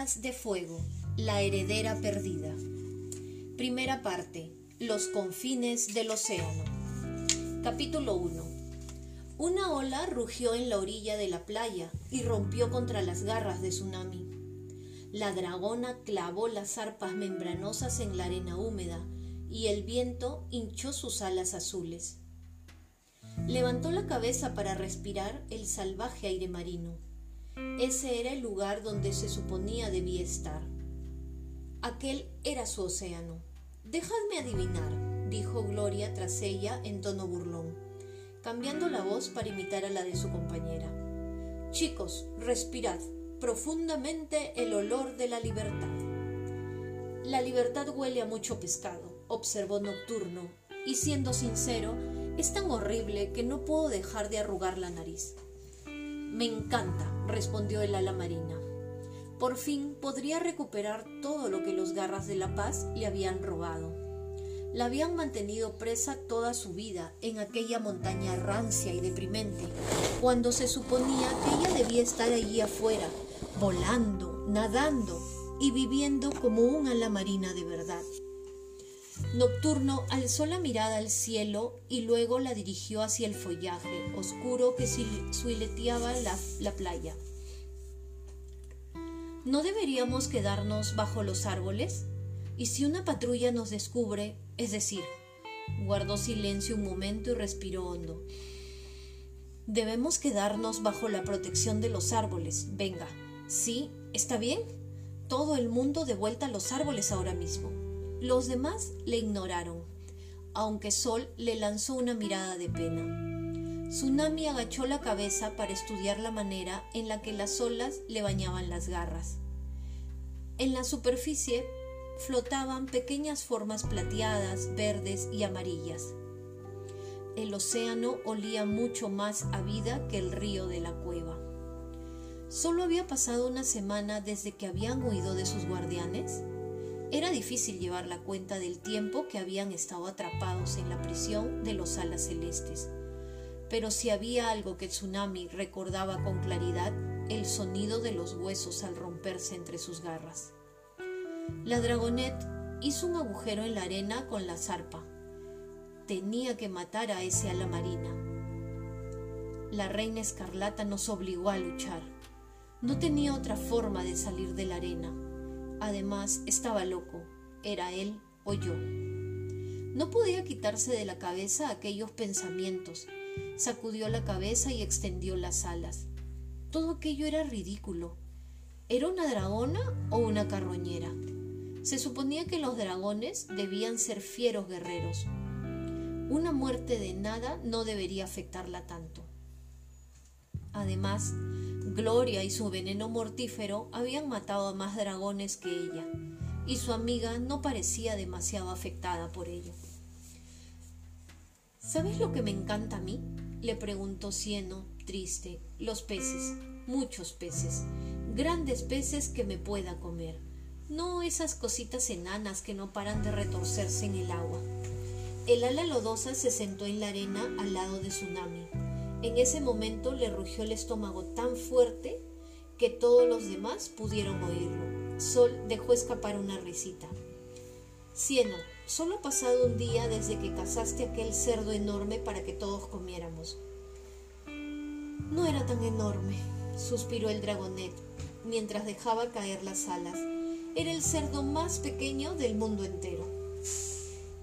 De Fuego, la heredera perdida. Primera parte, Los confines del océano. Capítulo 1. Una ola rugió en la orilla de la playa y rompió contra las garras de tsunami. La dragona clavó las arpas membranosas en la arena húmeda y el viento hinchó sus alas azules. Levantó la cabeza para respirar el salvaje aire marino. Ese era el lugar donde se suponía debía estar. Aquel era su océano. Dejadme adivinar, dijo Gloria tras ella en tono burlón, cambiando la voz para imitar a la de su compañera. Chicos, respirad profundamente el olor de la libertad. La libertad huele a mucho pescado, observó Nocturno, y siendo sincero, es tan horrible que no puedo dejar de arrugar la nariz. Me encanta, respondió el ala marina. Por fin podría recuperar todo lo que los garras de la paz le habían robado. La habían mantenido presa toda su vida en aquella montaña rancia y deprimente, cuando se suponía que ella debía estar allí afuera, volando, nadando y viviendo como un ala marina de verdad. Nocturno alzó la mirada al cielo y luego la dirigió hacia el follaje oscuro que suileteaba la, la playa. ¿No deberíamos quedarnos bajo los árboles? ¿Y si una patrulla nos descubre? Es decir, guardó silencio un momento y respiró hondo. Debemos quedarnos bajo la protección de los árboles. Venga. ¿Sí? ¿Está bien? Todo el mundo de vuelta a los árboles ahora mismo. Los demás le ignoraron, aunque Sol le lanzó una mirada de pena. Tsunami agachó la cabeza para estudiar la manera en la que las olas le bañaban las garras. En la superficie flotaban pequeñas formas plateadas, verdes y amarillas. El océano olía mucho más a vida que el río de la cueva. Solo había pasado una semana desde que habían huido de sus guardianes era difícil llevar la cuenta del tiempo que habían estado atrapados en la prisión de los alas celestes. Pero si había algo que Tsunami recordaba con claridad, el sonido de los huesos al romperse entre sus garras. La dragonet hizo un agujero en la arena con la zarpa. Tenía que matar a ese ala marina. La reina escarlata nos obligó a luchar. No tenía otra forma de salir de la arena Además, estaba loco. Era él o yo. No podía quitarse de la cabeza aquellos pensamientos. Sacudió la cabeza y extendió las alas. Todo aquello era ridículo. ¿Era una dragona o una carroñera? Se suponía que los dragones debían ser fieros guerreros. Una muerte de nada no debería afectarla tanto. Además, Gloria y su veneno mortífero habían matado a más dragones que ella, y su amiga no parecía demasiado afectada por ello. ¿Sabes lo que me encanta a mí? le preguntó Cieno, triste. Los peces, muchos peces, grandes peces que me pueda comer, no esas cositas enanas que no paran de retorcerse en el agua. El ala lodosa se sentó en la arena al lado de Tsunami en ese momento le rugió el estómago tan fuerte que todos los demás pudieron oírlo. Sol dejó escapar una risita. Cieno, solo ha pasado un día desde que cazaste aquel cerdo enorme para que todos comiéramos. No era tan enorme, suspiró el dragonet, mientras dejaba caer las alas. Era el cerdo más pequeño del mundo entero.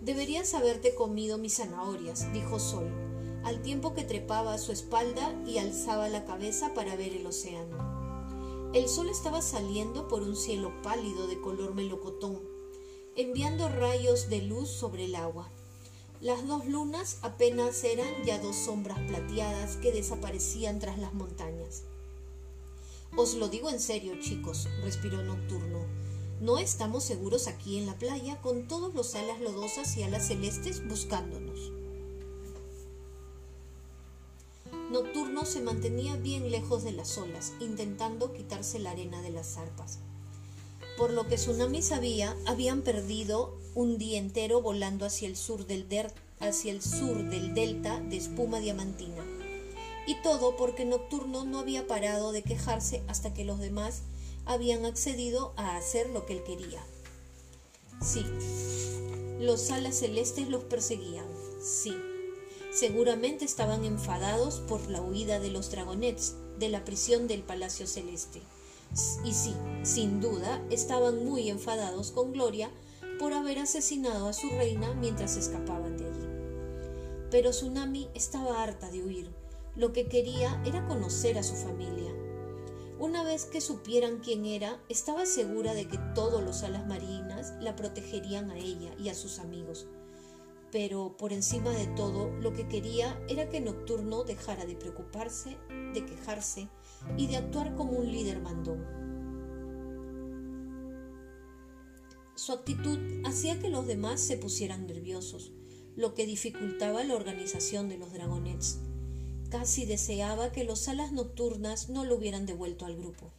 Deberías haberte comido mis zanahorias, dijo Sol al tiempo que trepaba su espalda y alzaba la cabeza para ver el océano. El sol estaba saliendo por un cielo pálido de color melocotón, enviando rayos de luz sobre el agua. Las dos lunas apenas eran ya dos sombras plateadas que desaparecían tras las montañas. Os lo digo en serio, chicos, respiró Nocturno. No estamos seguros aquí en la playa con todos los alas lodosas y alas celestes buscándonos. Nocturno se mantenía bien lejos de las olas, intentando quitarse la arena de las zarpas. Por lo que Tsunami sabía, habían perdido un día entero volando hacia el sur del, hacia el sur del delta de espuma diamantina. Y todo porque Nocturno no había parado de quejarse hasta que los demás habían accedido a hacer lo que él quería. Sí, los alas celestes los perseguían, sí. Seguramente estaban enfadados por la huida de los dragonets de la prisión del Palacio Celeste. Y sí, sin duda, estaban muy enfadados con Gloria por haber asesinado a su reina mientras escapaban de allí. Pero Tsunami estaba harta de huir. Lo que quería era conocer a su familia. Una vez que supieran quién era, estaba segura de que todos los alas marinas la protegerían a ella y a sus amigos. Pero por encima de todo, lo que quería era que Nocturno dejara de preocuparse, de quejarse y de actuar como un líder mandón. Su actitud hacía que los demás se pusieran nerviosos, lo que dificultaba la organización de los dragonets. Casi deseaba que los alas nocturnas no lo hubieran devuelto al grupo.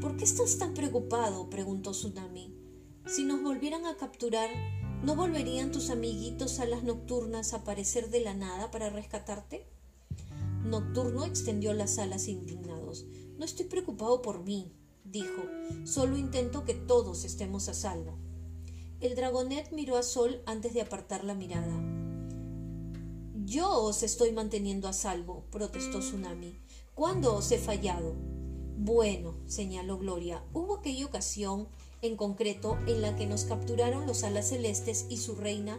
¿Por qué estás tan preocupado? preguntó Tsunami. Si nos volvieran a capturar, ¿no volverían tus amiguitos alas nocturnas a aparecer de la nada para rescatarte? Nocturno extendió las alas indignados. No estoy preocupado por mí, dijo. Solo intento que todos estemos a salvo. El dragonet miró a Sol antes de apartar la mirada. Yo os estoy manteniendo a salvo, protestó Tsunami. ¿Cuándo os he fallado? Bueno, señaló Gloria, hubo aquella ocasión en concreto en la que nos capturaron los alas celestes y su reina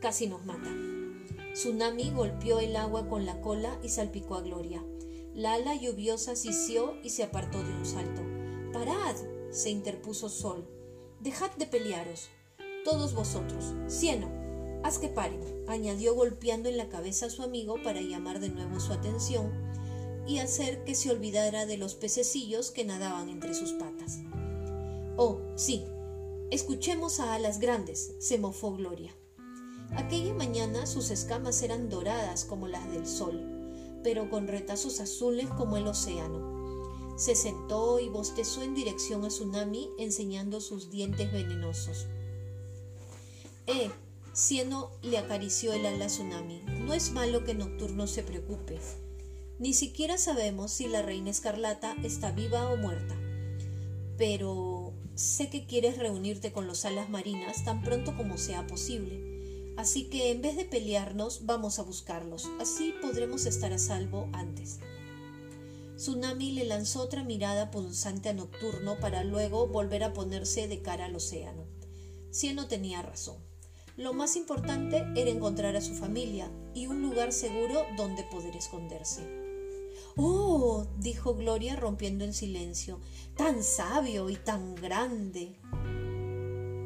casi nos mata. Tsunami golpeó el agua con la cola y salpicó a Gloria. La ala lluviosa sisió y se apartó de un salto. Parad, se interpuso Sol. Dejad de pelearos. Todos vosotros. Cieno, Haz que paren, añadió golpeando en la cabeza a su amigo para llamar de nuevo su atención y hacer que se olvidara de los pececillos que nadaban entre sus patas. Oh, sí, escuchemos a alas grandes, se mofó Gloria. Aquella mañana sus escamas eran doradas como las del sol, pero con retazos azules como el océano. Se sentó y bostezó en dirección a Tsunami enseñando sus dientes venenosos. Eh, Cieno le acarició el ala Tsunami. No es malo que Nocturno se preocupe. Ni siquiera sabemos si la reina escarlata está viva o muerta. Pero sé que quieres reunirte con los alas marinas tan pronto como sea posible. Así que en vez de pelearnos, vamos a buscarlos. Así podremos estar a salvo antes. Tsunami le lanzó otra mirada punzante a Nocturno para luego volver a ponerse de cara al océano. Cieno tenía razón. Lo más importante era encontrar a su familia y un lugar seguro donde poder esconderse. Oh, dijo Gloria rompiendo en silencio, tan sabio y tan grande.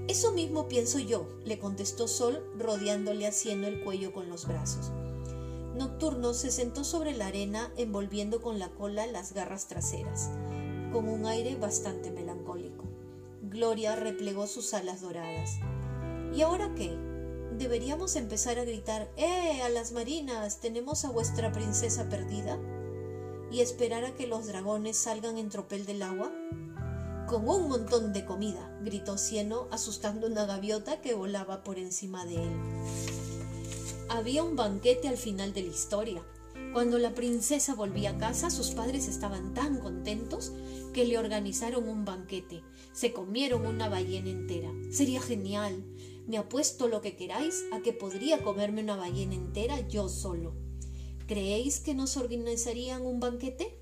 Eso mismo pienso yo, le contestó Sol, rodeándole haciendo el cuello con los brazos. Nocturno se sentó sobre la arena envolviendo con la cola las garras traseras, con un aire bastante melancólico. Gloria replegó sus alas doradas. ¿Y ahora qué? ¿Deberíamos empezar a gritar, ¡Eh, a las marinas! ¿Tenemos a vuestra princesa perdida? ¿Y esperar a que los dragones salgan en tropel del agua? Con un montón de comida, gritó Cieno, asustando una gaviota que volaba por encima de él. Había un banquete al final de la historia. Cuando la princesa volvía a casa, sus padres estaban tan contentos que le organizaron un banquete. Se comieron una ballena entera. Sería genial. Me apuesto lo que queráis a que podría comerme una ballena entera yo solo. ¿Creéis que nos organizarían un banquete?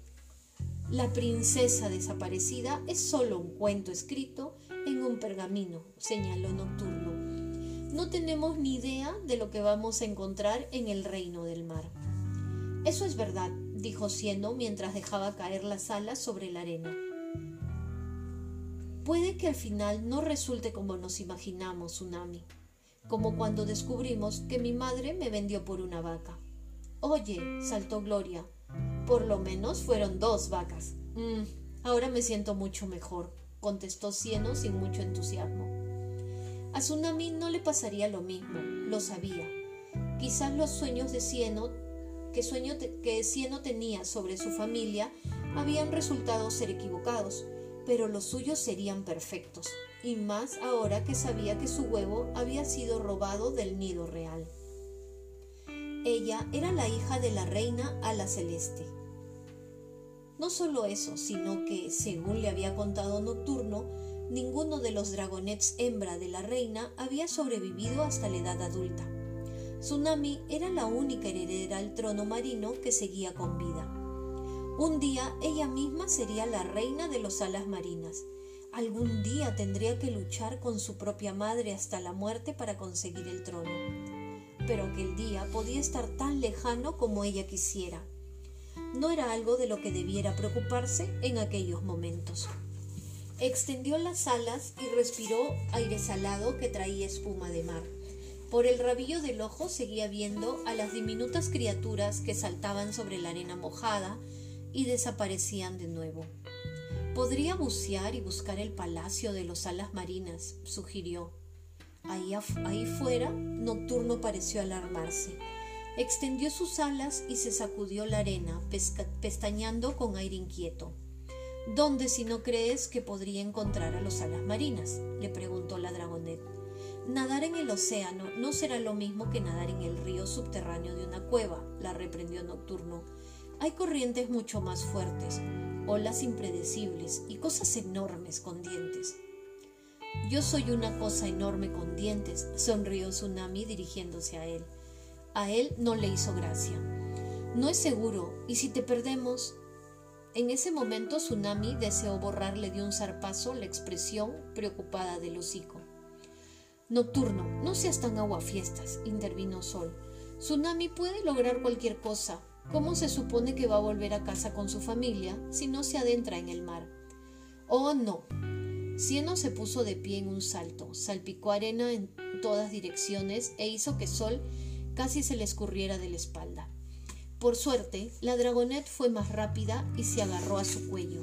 La princesa desaparecida es solo un cuento escrito en un pergamino, señaló Nocturno. No tenemos ni idea de lo que vamos a encontrar en el reino del mar. Eso es verdad, dijo Cieno mientras dejaba caer las alas sobre la arena. Puede que al final no resulte como nos imaginamos, Tsunami, como cuando descubrimos que mi madre me vendió por una vaca. Oye, saltó Gloria, por lo menos fueron dos vacas. Mm, ahora me siento mucho mejor, contestó Cieno sin mucho entusiasmo. A Tsunami no le pasaría lo mismo, lo sabía. Quizás los sueños de Cieno que, sueño que Cieno tenía sobre su familia habían resultado ser equivocados pero los suyos serían perfectos, y más ahora que sabía que su huevo había sido robado del nido real. Ella era la hija de la reina Ala Celeste. No solo eso, sino que, según le había contado Nocturno, ninguno de los dragonets hembra de la reina había sobrevivido hasta la edad adulta. Tsunami era la única heredera al trono marino que seguía con vida. Un día ella misma sería la reina de los alas marinas. Algún día tendría que luchar con su propia madre hasta la muerte para conseguir el trono. Pero aquel día podía estar tan lejano como ella quisiera no era algo de lo que debiera preocuparse en aquellos momentos. Extendió las alas y respiró aire salado que traía espuma de mar. Por el rabillo del ojo seguía viendo a las diminutas criaturas que saltaban sobre la arena mojada y desaparecían de nuevo. Podría bucear y buscar el palacio de los alas marinas, sugirió. Ahí, ahí fuera, Nocturno pareció alarmarse. Extendió sus alas y se sacudió la arena, pestañando con aire inquieto. ¿Dónde si no crees que podría encontrar a los alas marinas? le preguntó la dragonet. Nadar en el océano no será lo mismo que nadar en el río subterráneo de una cueva, la reprendió Nocturno. Hay corrientes mucho más fuertes, olas impredecibles y cosas enormes con dientes. Yo soy una cosa enorme con dientes, sonrió Tsunami dirigiéndose a él. A él no le hizo gracia. No es seguro, y si te perdemos... En ese momento Tsunami deseó borrarle de un zarpazo la expresión preocupada del hocico. Nocturno, no seas tan aguafiestas, intervino Sol. Tsunami puede lograr cualquier cosa. ¿Cómo se supone que va a volver a casa con su familia si no se adentra en el mar? Oh, no. Cieno se puso de pie en un salto, salpicó arena en todas direcciones e hizo que Sol casi se le escurriera de la espalda. Por suerte, la dragonet fue más rápida y se agarró a su cuello,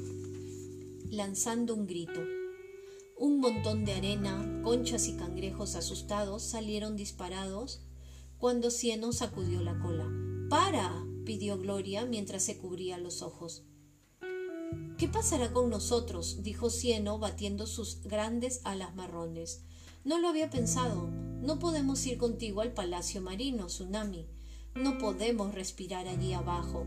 lanzando un grito. Un montón de arena, conchas y cangrejos asustados salieron disparados cuando Cieno sacudió la cola. ¡Para! pidió Gloria mientras se cubría los ojos. ¿Qué pasará con nosotros? dijo Cieno batiendo sus grandes alas marrones. No lo había pensado. No podemos ir contigo al Palacio Marino, Tsunami. No podemos respirar allí abajo.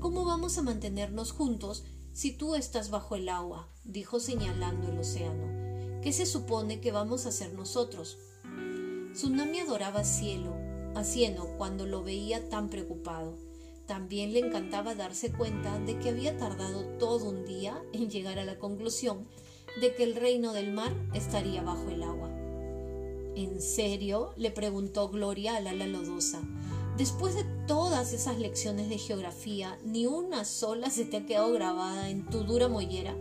¿Cómo vamos a mantenernos juntos si tú estás bajo el agua? dijo señalando el océano. ¿Qué se supone que vamos a hacer nosotros? Tsunami adoraba cielo, a Cieno cuando lo veía tan preocupado. También le encantaba darse cuenta de que había tardado todo un día en llegar a la conclusión de que el reino del mar estaría bajo el agua. ¿En serio? le preguntó Gloria a la lodosa. Después de todas esas lecciones de geografía, ¿ni una sola se te ha quedado grabada en tu dura mollera?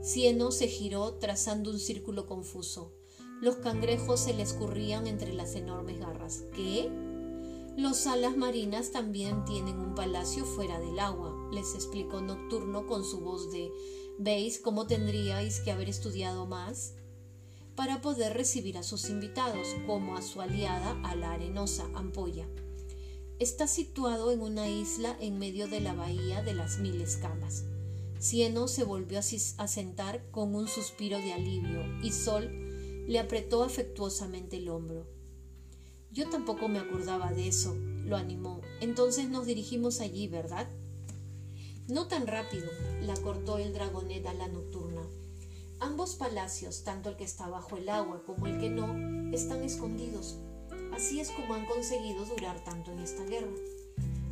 Cieno se giró trazando un círculo confuso. Los cangrejos se le escurrían entre las enormes garras. ¿Qué? Los alas marinas también tienen un palacio fuera del agua, les explicó Nocturno con su voz de ¿Veis cómo tendríais que haber estudiado más? para poder recibir a sus invitados, como a su aliada, a la arenosa Ampolla. Está situado en una isla en medio de la bahía de las mil escamas. Cieno se volvió a sentar con un suspiro de alivio y Sol le apretó afectuosamente el hombro. Yo tampoco me acordaba de eso, lo animó. Entonces nos dirigimos allí, ¿verdad? No tan rápido, la cortó el dragonet a la nocturna. Ambos palacios, tanto el que está bajo el agua como el que no, están escondidos. Así es como han conseguido durar tanto en esta guerra,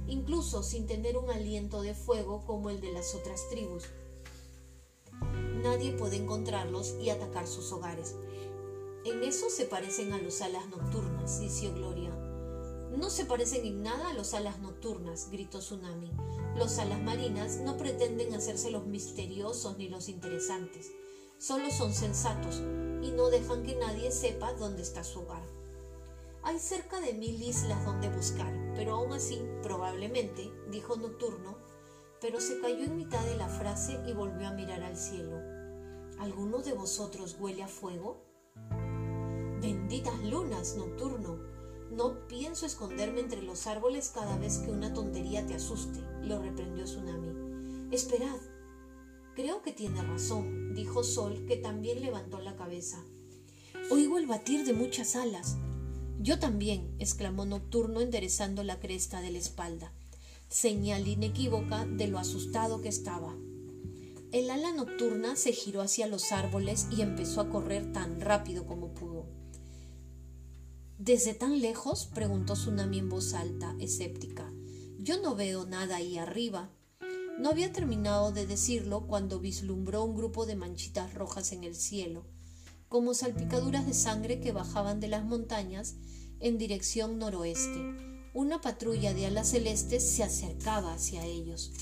incluso sin tener un aliento de fuego como el de las otras tribus. Nadie puede encontrarlos y atacar sus hogares. En eso se parecen a los alas nocturnas, dijo Gloria. No se parecen en nada a los alas nocturnas, gritó Tsunami. Los alas marinas no pretenden hacerse los misteriosos ni los interesantes solo son sensatos y no dejan que nadie sepa dónde está su hogar. Hay cerca de mil islas donde buscar, pero aún así, probablemente, dijo Nocturno, pero se cayó en mitad de la frase y volvió a mirar al cielo. ¿Alguno de vosotros huele a fuego? Benditas lunas, Nocturno. No pienso esconderme entre los árboles cada vez que una tontería te asuste, lo reprendió Tsunami. Esperad, Creo que tiene razón, dijo Sol, que también levantó la cabeza. Oigo el batir de muchas alas. Yo también, exclamó Nocturno enderezando la cresta de la espalda. señal inequívoca de lo asustado que estaba. El ala nocturna se giró hacia los árboles y empezó a correr tan rápido como pudo. ¿Desde tan lejos? preguntó Tsunami en voz alta, escéptica. Yo no veo nada ahí arriba. No había terminado de decirlo cuando vislumbró un grupo de manchitas rojas en el cielo, como salpicaduras de sangre que bajaban de las montañas en dirección noroeste. Una patrulla de alas celestes se acercaba hacia ellos.